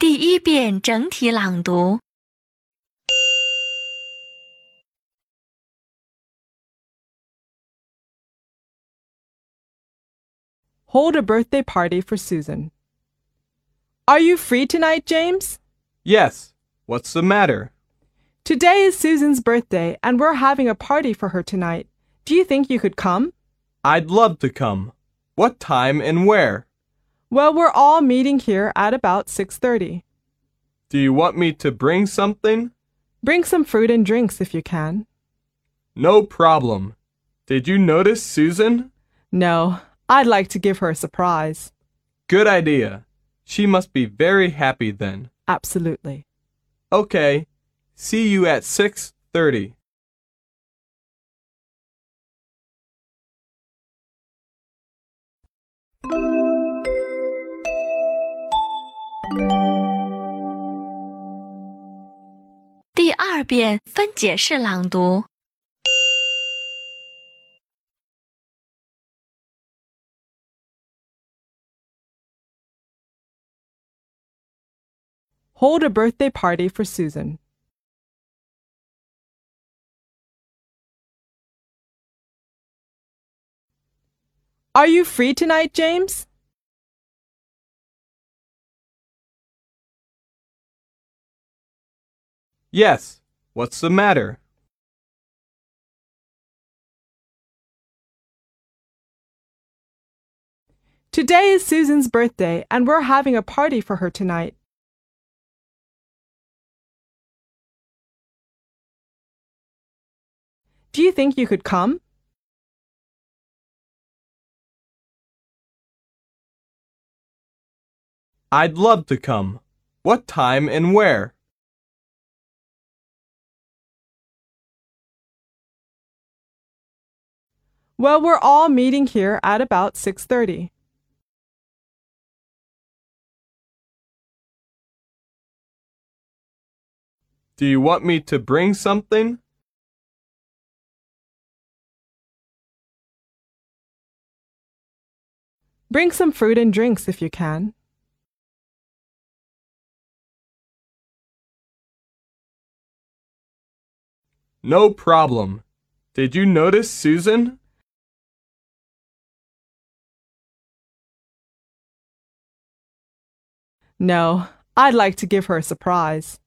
第一遍整体朗读。 Hold a birthday party for Susan. Are you free tonight, James? Yes. What's the matter? Today is Susan's birthday, and we're having a party for her tonight. Do you think you could come? I'd love to come. What time and where? Well, we're all meeting here at about 6:30. Do you want me to bring something? Bring some fruit and drinks if you can. No problem. Did you notice Susan? No, I'd like to give her a surprise. Good idea. She must be very happy then. Absolutely. Okay. See you at 6:30. 第二遍分解式朗读。 Hold a birthday party for Susan. Are you free tonight, James? Yes. What's the matter? Today is Susan's birthday, and we're having a party for her tonight. Do you think you could come? I'd love to come. What time and where? Well, we're all meeting here at about 6:30. Do you want me to bring something? Bring some fruit and drinks if you can. No problem. Did you notice Susan? No, I'd like to give her a surprise.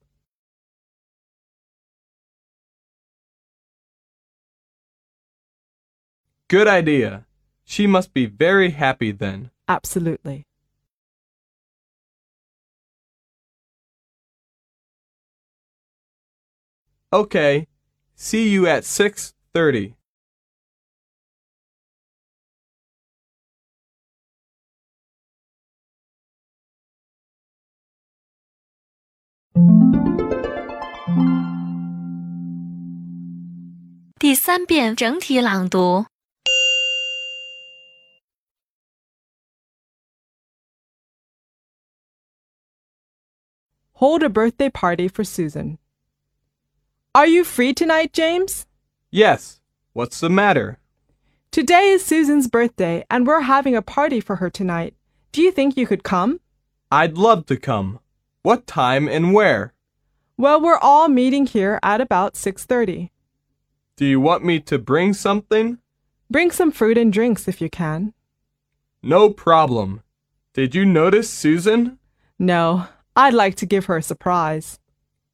Good idea. She must be very happy then. Absolutely. Okay. See you at 6:30. 第三遍整体朗读。 Hold a birthday party for Susan. Are you free tonight, James? Yes. What's the matter? Today is Susan's birthday, and we're having a party for her tonight. Do you think you could come? I'd love to come. What time and where? Well, we're all meeting here at about 6:30. Do you want me to bring something? Bring some fruit and drinks if you can. No problem. Did you notice Susan? No, I'd like to give her a surprise.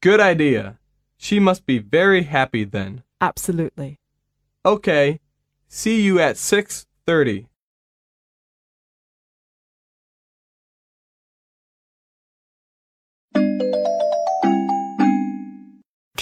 Good idea. She must be very happy then. Absolutely. Okay. See you at 6:30.